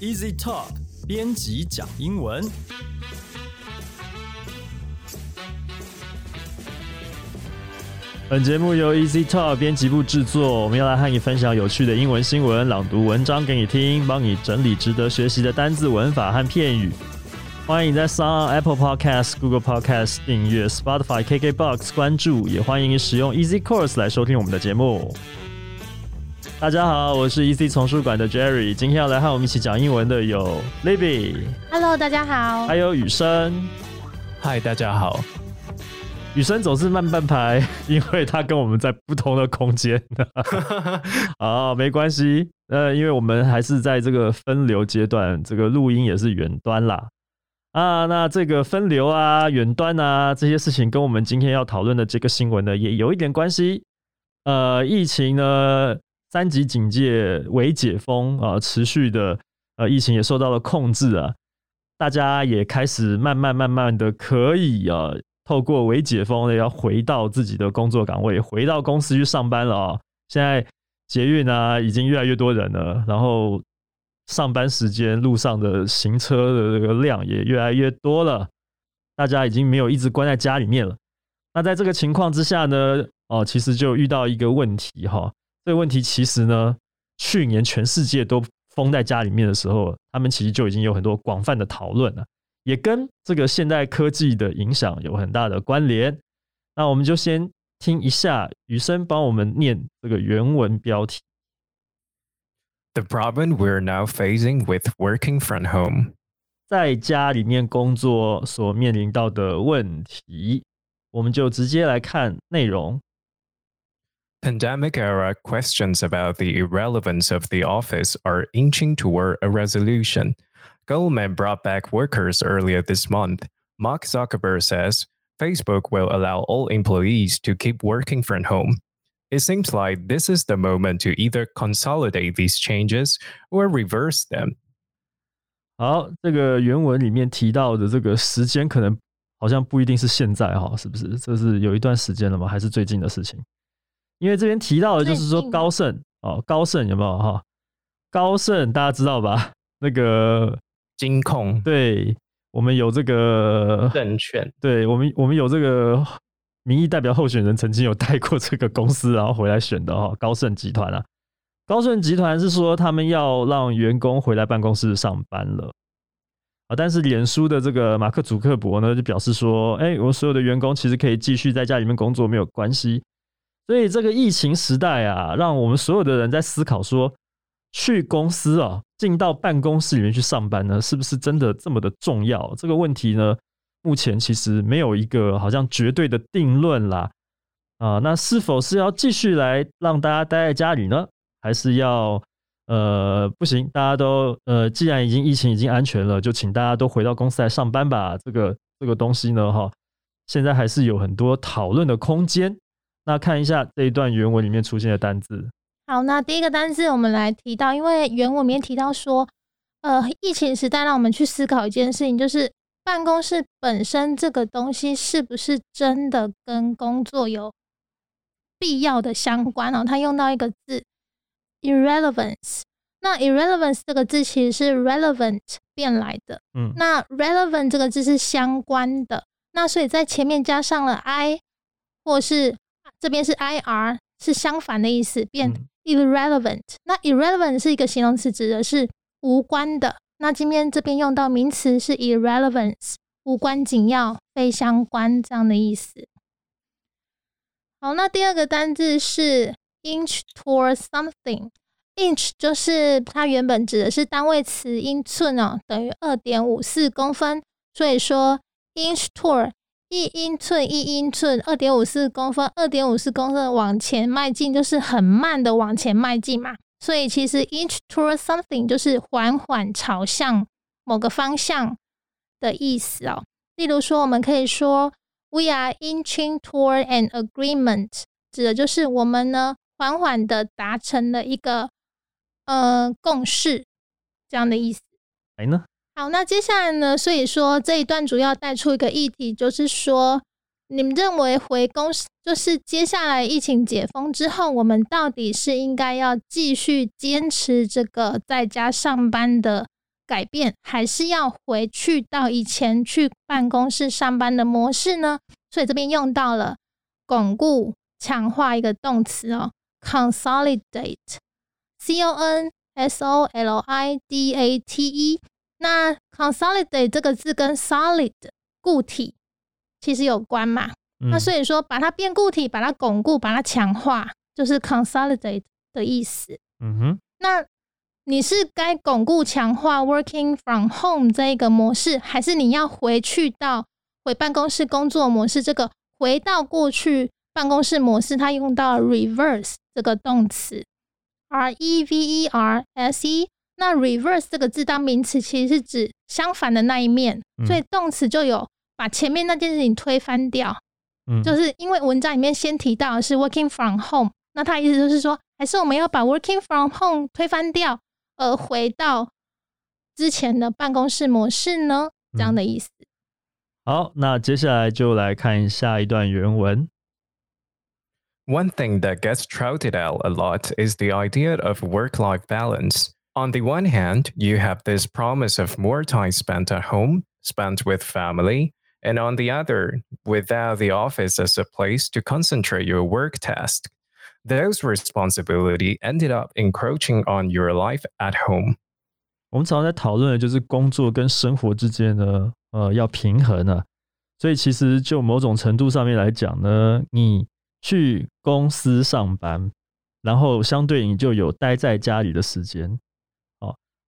Easy Talk 编辑讲英文。本节目由 Easy Talk 编辑部制作，我们要来和你分享有趣的英文新闻，朗读文章给你听，帮你整理值得学习的单字、文法和片语。欢迎在 s o n Apple Podcast、Google Podcast 订阅，Spotify、KKBox 关注，也欢迎使用 Easy Course 来收听我们的节目。大家好，我是 EC 丛书馆的 Jerry，今天要来和我们一起讲英文的有 Libby。Hello，大家好。还有雨生。Hi，大家好。雨生总是慢半拍，因为他跟我们在不同的空间。啊，没关系。呃，因为我们还是在这个分流阶段，这个录音也是远端啦。啊，那这个分流啊、远端啊这些事情，跟我们今天要讨论的这个新闻呢，也有一点关系。呃，疫情呢？三级警戒、微解封啊，持续的呃，疫情也受到了控制啊，大家也开始慢慢慢慢的可以啊，透过微解封的要回到自己的工作岗位，回到公司去上班了啊。现在捷运啊，已经越来越多人了，然后上班时间路上的行车的这个量也越来越多了，大家已经没有一直关在家里面了。那在这个情况之下呢，哦，其实就遇到一个问题哈。这个问题其实呢，去年全世界都封在家里面的时候，他们其实就已经有很多广泛的讨论了，也跟这个现代科技的影响有很大的关联。那我们就先听一下雨生帮我们念这个原文标题：The problem we're now facing with working from home，在家里面工作所面临到的问题，我们就直接来看内容。Pandemic era questions about the irrelevance of the office are inching toward a resolution. Goldman brought back workers earlier this month. Mark Zuckerberg says Facebook will allow all employees to keep working from home. It seems like this is the moment to either consolidate these changes or reverse them. 好，这个原文里面提到的这个时间，可能好像不一定是现在哈，是不是？这是有一段时间了吗？还是最近的事情？ 因为这边提到的就是说高盛哦，高盛有没有哈？高盛大家知道吧？那个 金控，对我们有这个证券，对我们我们有这个民意代表候选人曾经有带过这个公司，然后回来选的哈。高盛集团啊，高盛集团是说他们要让员工回来办公室上班了啊，但是脸书的这个马克·祖克伯呢就表示说，哎，我所有的员工其实可以继续在家里面工作，没有关系。所以这个疫情时代啊，让我们所有的人在思考说，去公司啊，进到办公室里面去上班呢，是不是真的这么的重要？这个问题呢，目前其实没有一个好像绝对的定论啦。啊，那是否是要继续来让大家待在家里呢？还是要呃不行，大家都呃，既然已经疫情已经安全了，就请大家都回到公司来上班吧。这个这个东西呢，哈，现在还是有很多讨论的空间。那看一下这一段原文里面出现的单字。好，那第一个单字我们来提到，因为原文里面提到说，呃，疫情时代让我们去思考一件事情，就是办公室本身这个东西是不是真的跟工作有必要的相关哦？他用到一个字 irrelevance。那 irrelevance 这个字其实是 relevant 变来的。嗯，那 relevant 这个字是相关的，那所以在前面加上了 i 或是。这边是 ir 是相反的意思，变 irrelevant。那 irrelevant 是一个形容词，指的是无关的。那今天这边用到名词是 irrelevance，无关紧要、非相关这样的意思。好，那第二个单字是 inch toward something。inch 就是它原本指的是单位词英寸哦，等于二点五四公分。所以说 inch toward 一英寸一英寸，二点五四公分，二点五四公分往前迈进，就是很慢的往前迈进嘛。所以其实 inch toward something 就是缓缓朝向某个方向的意思哦。例如说，我们可以说 We are inching toward an agreement，指的就是我们呢缓缓的达成了一个呃共识这样的意思。来呢？好，那接下来呢？所以说这一段主要带出一个议题，就是说，你们认为回公司，就是接下来疫情解封之后，我们到底是应该要继续坚持这个在家上班的？改变还是要回去到以前去办公室上班的模式呢？所以这边用到了巩固、强化一个动词哦，consolidate，c o n s o l i d a t e。那 consolidate 这个字跟 solid 固体其实有关嘛？那所以说把它变固体，把它巩固，把它强化，就是 consolidate 的意思。嗯哼，那。你是该巩固强化 working from home 这一个模式，还是你要回去到回办公室工作模式？这个回到过去办公室模式，它用到 reverse 这个动词，r e v e r s e。那 reverse 这个字当名词，其实是指相反的那一面，所以动词就有把前面那件事情推翻掉。嗯，就是因为文章里面先提到的是 working from home，那它意思就是说，还是我们要把 working from home 推翻掉。而回到之前的办公室模式呢？这样的意思。好，那接下来就来看下一段原文。One thing that gets trotted out a lot is the idea of work life balance. On the one hand, you have this promise of more time spent at home, spent with family, and on the other, without the office as a place to concentrate your work task. those responsibility ended up encroaching on your life at home。我们常常在讨论的就是工作跟生活之间呢，呃，要平衡啊。所以其实就某种程度上面来讲呢，你去公司上班，然后相对你就有待在家里的时间。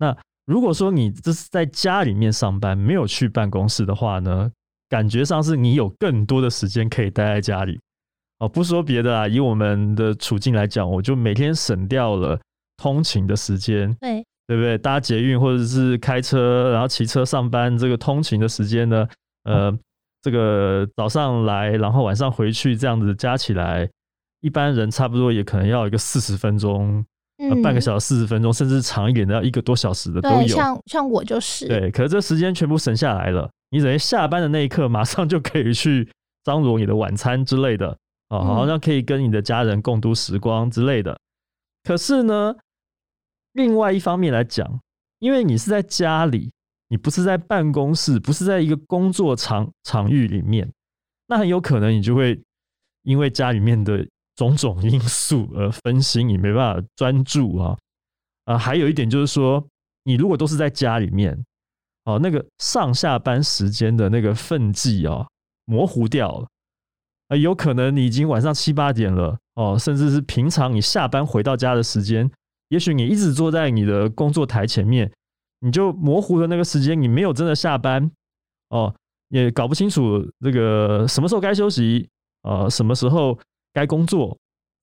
哦，那如果说你这是在家里面上班，没有去办公室的话呢，感觉上是你有更多的时间可以待在家里。哦，不说别的啊，以我们的处境来讲，我就每天省掉了通勤的时间，对对不对？搭捷运或者是开车，然后骑车上班，这个通勤的时间呢，呃，这个早上来，然后晚上回去，这样子加起来，一般人差不多也可能要一个四十分钟，呃，半个小时、四十分钟，甚至长一点的要一个多小时的都有。像像我就是，对，可是这时间全部省下来了，你等于下班的那一刻，马上就可以去张罗你的晚餐之类的。啊，好像可以跟你的家人共度时光之类的。可是呢，另外一方面来讲，因为你是在家里，你不是在办公室，不是在一个工作场场域里面，那很有可能你就会因为家里面的种种因素而分心，你没办法专注啊。啊，还有一点就是说，你如果都是在家里面，哦，那个上下班时间的那个分际啊，模糊掉了。啊，有可能你已经晚上七八点了哦，甚至是平常你下班回到家的时间，也许你一直坐在你的工作台前面，你就模糊的那个时间，你没有真的下班哦，也搞不清楚这个什么时候该休息，呃，什么时候该工作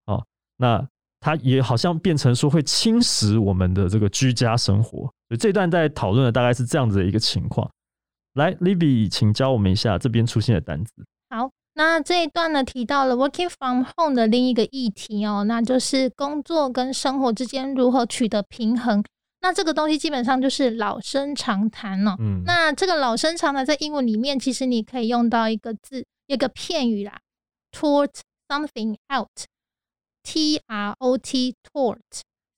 哦，那它也好像变成说会侵蚀我们的这个居家生活，所以这段在讨论的大概是这样子的一个情况。来，Libby，请教我们一下这边出现的单词。好。那这一段呢，提到了 working from home 的另一个议题哦，那就是工作跟生活之间如何取得平衡。那这个东西基本上就是老生常谈了。嗯，那这个老生常谈在英文里面，其实你可以用到一个字，一个片语啦，trot something out，t r o t trot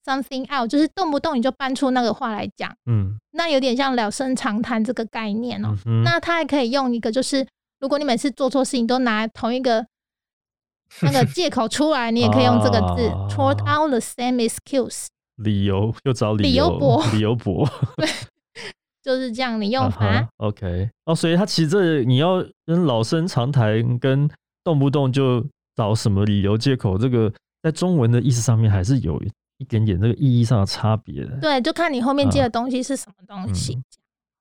something out，就是动不动你就搬出那个话来讲。嗯，那有点像老生常谈这个概念哦。那它还可以用一个就是。如果你每次做错事情都拿同一个 那个借口出来，你也可以用这个字啊 “tort out the same excuse，理由又找理理由博理由博 就是这样的用法。OK，哦，所以他其实这你要跟老生常谈，跟动不动就找什么理由借口，这个在中文的意思上面还是有一点点这个意义上的差别的。对，就看你后面接的东西是什么东西。嗯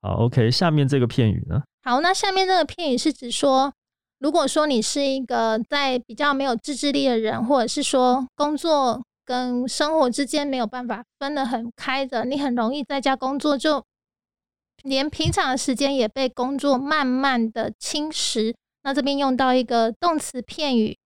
好，OK，下面这个片语呢？好，那下面这个片语是指说，如果说你是一个在比较没有自制力的人，或者是说工作跟生活之间没有办法分得很开的，你很容易在家工作，就连平常的时间也被工作慢慢的侵蚀。那这边用到一个动词片语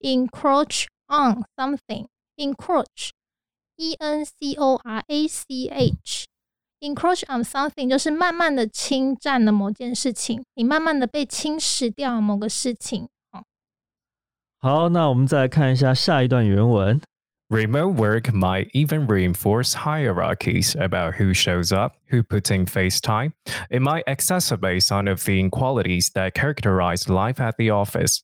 ，encroach on something，encroach，e n c o r a c h。encroach on something 就是慢慢的侵占了某件事情，你慢慢的被侵蚀掉某个事情。哦，好，那我们再来看一下下一段原文。 Remote work might even reinforce hierarchies about who shows up, who puts in FaceTime. It might exacerbate some of the inequalities that characterize life at the office.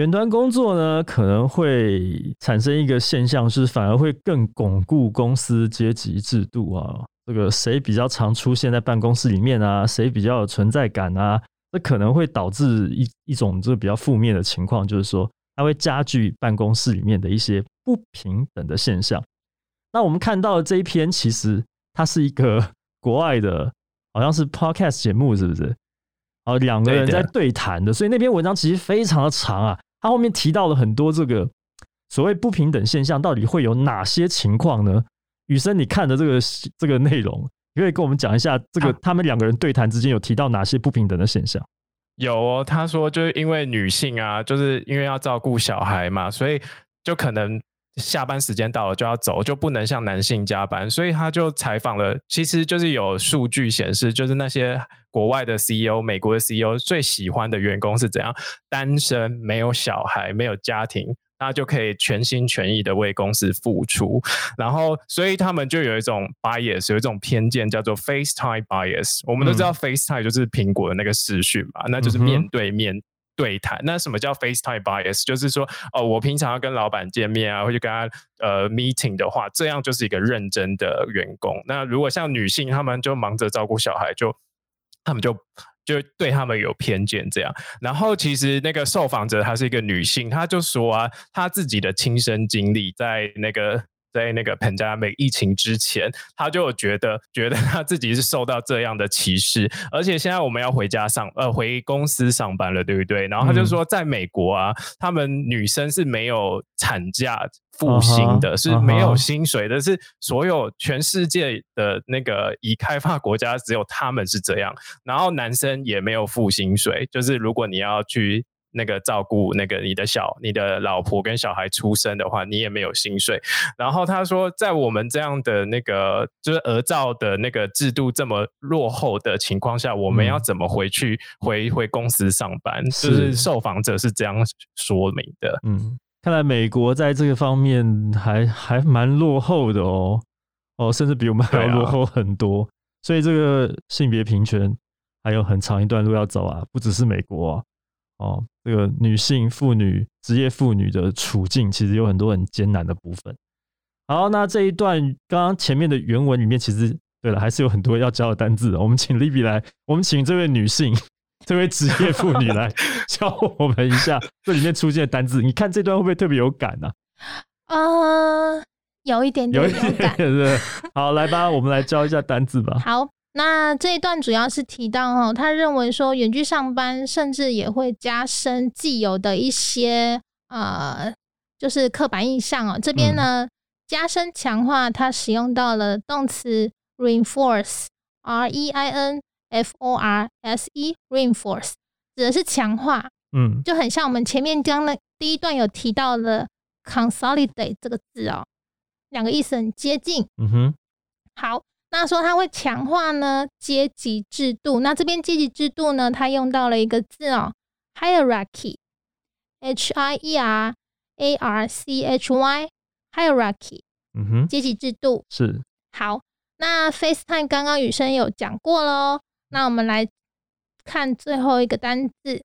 远端工作呢，可能会产生一个现象，是反而会更巩固公司阶级制度啊。这个谁比较常出现在办公室里面啊，谁比较有存在感啊，这可能会导致一一种这个比较负面的情况，就是说它会加剧办公室里面的一些不平等的现象。那我们看到的这一篇，其实它是一个 国外的，好像是 podcast 节目，是不是？哦，两个人在对谈的，所以那篇文章其实非常的长啊。他后面提到了很多这个所谓不平等现象，到底会有哪些情况呢？雨生，你看的这个这个内容，你可以跟我们讲一下，这个啊他们两个人对谈之间有提到哪些不平等的现象？有哦，他说就是因为女性啊，就是因为要照顾小孩嘛，所以就可能下班时间到了就要走，就不能像男性加班，所以他就采访了，其实就是有数据显示，就是那些国外的 CEO、美国的 CEO 最喜欢的员工是怎样，单身、没有小孩、没有家庭。那就可以全心全意的为公司付出，然后所以他们就有一种 bias，有一种偏见叫做 FaceTime bias。我们都知道 FaceTime 就是苹果的那个视讯嘛，那就是面对面对谈。那什么叫 FaceTime bias？就是说，哦，我平常要跟老板见面啊，或者跟他呃 meeting 的话，这样就是一个认真的员工。那如果像女性，她们就忙着照顾小孩，就他们就就对他们有偏见这样。然后其实那个受访者她是一个女性，她就说啊，她自己的亲身经历在那个。在那个 pandemic 疫情之前，他就有觉得觉得他自己是受到这样的歧视，而且现在我们要回家上呃回公司上班了，对不对？然后他就嗯。说，在美国啊，他们女生是没有产假付薪的是没有薪水的，是所有全世界的那个已开发国家只有他们是这样，然后男生也没有付薪水，就是如果你要去那个照顾那个你的小、你的老婆跟小孩出生的话，你也没有薪水。然后他说，在我们这样的那个就是儿照的那个制度这么落后的情况下，我们嗯要怎么回去回回公司上班？就是是受访者是这样说明的。嗯，看来美国在这个方面还还蛮落后的哦，哦，甚至比我们还落后很多。所以这个性别平权还有很长一段路要走啊，不只是美国啊，哦，这个女性、妇女、职业妇女的处境其实有很多很艰难的部分。好，那这一段刚刚前面的原文里面，其实对了，还是有很多要教的单字的。我们请 Libby 来，我们请这位女性。这位职业妇女来 教我们一下这里面出现的单字，你看这段会不会特别有感呢、呃，有一点点有一点有感。是，好，来吧，我们来教一下单字吧。好，那这一段主要是提到哦，他认为说远距上班甚至也会加深既有的一些呃，就是刻板印象哦。这边呢，加深强化，它使用到了动词 reinforce，r e i n f o r s e，reinforce 指的是强化，嗯就很像我们前面刚的第一段有提到的 consolidate 这个字哦，两个意思很接近。嗯哼，好，那说它会强化呢阶级制度。那这边阶级制度呢，它用到了一个字哦，hierarchy，h i e r a r c h y，hierarchy 嗯哼，阶级制度。是好，那 FaceTime 刚刚雨生有讲过喽，那我们来看最后一个单字，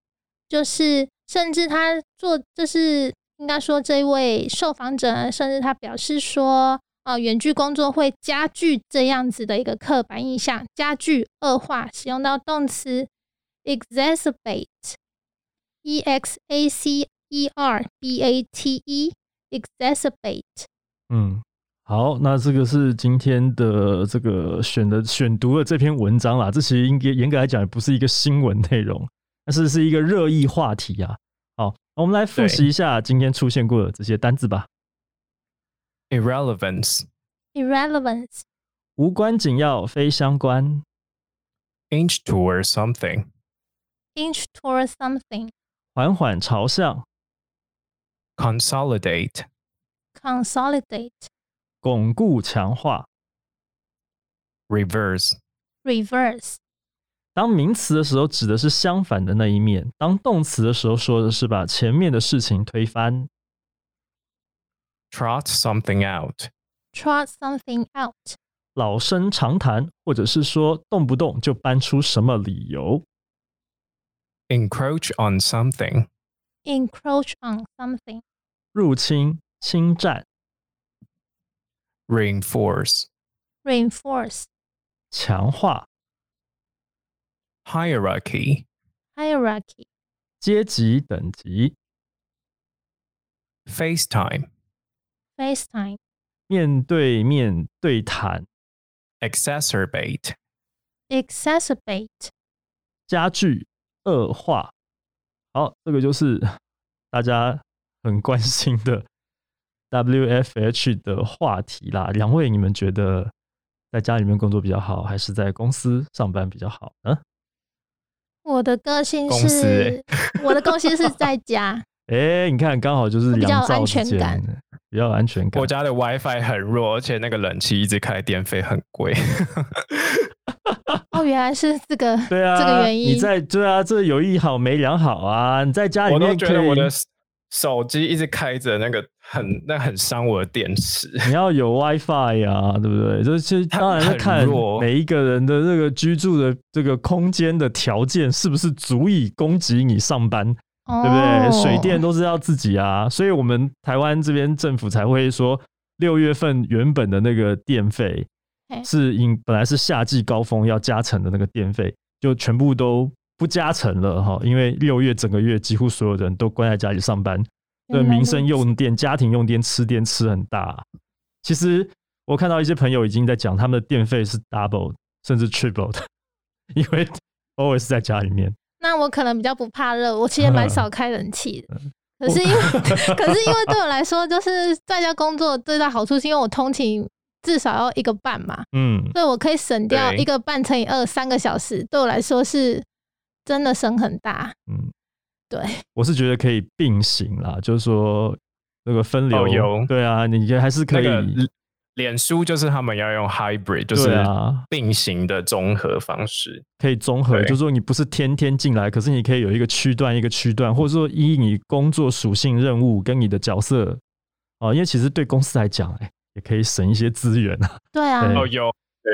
就是甚至他做，就是应该说这位受访者，甚至他表示说，呃，远距工作会加剧这样子的一个刻板印象，加剧恶化，使用到动词 exacerbate，e x a c e r b a t e，exacerbate。嗯，好，那这个是今天的这个选的选读的这篇文章啦。这其实应该严格来讲也不是一个新闻内容，但是是一个热议话题啊。好，我们来复习一下今天出现过的这些单字吧。irrelevance, irrelevance, 无关紧要，非相关， inch toward something, inch toward something, 缓缓朝向， consolidate, consolidate, 巩固强化。 reverse, reverse, 当名词的时候，指的是相反的那一面；当动词的时候，说的是把前面的事情推翻。 trot something out, trot something out, 老生常谈，或者是说动不动就搬出什么理由。 encroach on something, encroach on something, 入侵、侵占、 reinforce, reinforce, 强化、 hierarchy, hierarchy, 阶级等级、 FaceTime, FaceTime, 面对面对谈、exacerbate, exacerbate, 加剧、恶化。好，这个就是大家很关心的 WFH 的话题啦。两位，你们觉得在家里面工作比较好，还是在公司上班比较好呢？我的个性公司是，我的个性是在家，哎、你看，刚好就是比较安全间。感，比较有安全感我。家的 WiFi 很弱，而且那个冷气一直开，电费很贵。哦，原来是这个，对啊，这个原因。你在对啊，这有一好没两好啊。你在家里我都面可以，觉得我的手机一直开着，那个很那很伤我的电池。你要有 WiFi 呀、对不对？这其实它当然是看每一个人的这个居住的这个空间的条件是不是足以供给你上班，对对不对？水电都是要自己啊，所以我们台湾这边政府才会说，六月份原本的那个电费嘿是因本来是夏季高峰要加成的那个电费，就全部都不加成了哈，因为六月整个月几乎所有人都关在家里上班，对民生用电、家庭用电吃电吃很大。其实我看到一些朋友已经在讲，他们的电费是 double 甚至 triple 的，因为 always 在家里面。那我可能比较不怕热，我其实蛮少开冷气可是因为，可是因为对我来说，就是在家工作最大好处是因为我通勤至少要一个半嘛，嗯，所以我可以省掉一个半乘以二，三个小时，对我来说是真的省很大。嗯，对，我是觉得可以并行啦，就是说那个分流，哦有对啊，你还是可以，那个脸书就是他们要用 hybrid，就是并行的综合方式。可以综合，就是说你不是天天进来，可是你可以有一个区段一个区段，或者说依你工作属性、任务跟你的角色哦，因为其实对公司来讲，哎，也可以省一些资源啊。对啊，对哦，有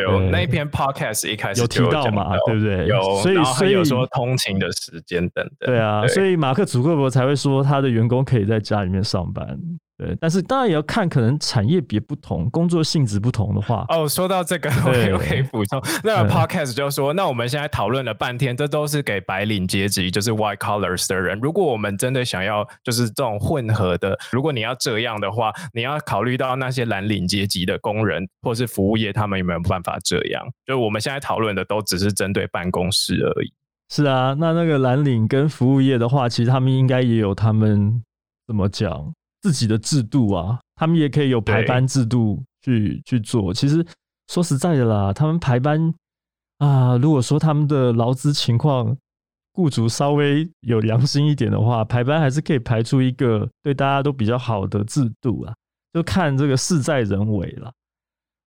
有对那一篇 podcast 一开始有提到嘛对不对有，所以所以有说通勤的时间等等。对啊，所以马克·祖克伯才会说他的员工可以在家里面上班。对，但是当然也要看可能产业别不同，工作性质不同的话，哦，说到这个，我也可以补充。那嗯个 podcast 就说，那我们现在讨论了半天，这都是给白领阶级，就是 white collars 的人。如果我们真的想要就是这种混合的，如果你要这样的话，你要考虑到那些蓝领阶级的工人或是服务业，他们有没有办法这样？就我们现在讨论的都只是针对办公室而已。是啊，那那个蓝领跟服务业的话，其实他们应该也有他们怎么讲自己的制度啊，他们也可以有排班制度去去做。其实说实在的啦，他们排班啊，如果说他们的劳资情况，雇主稍微有良心一点的话，排班还是可以排出一个对大家都比较好的制度啊，就看这个事在人为了。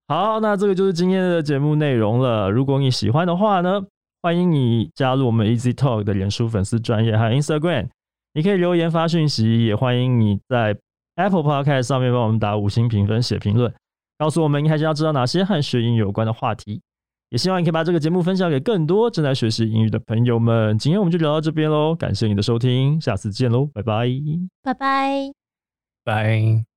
好，那这个就是今天的节目内容了。如果你喜欢的话呢，欢迎你加入我们 Easy Talk 的脸书粉丝专业还有 Instagram，你可以留言发讯息，也欢迎你在 Apple Podcast 上面帮我们打五星评分、写评论，告诉我们你还想要知道哪些和学英语有关的话题。也希望你可以把这个节目分享给更多正在学习英语的朋友们。今天我们就聊到这边喽，感谢你的收听，下次见喽，拜拜。拜拜。Bye.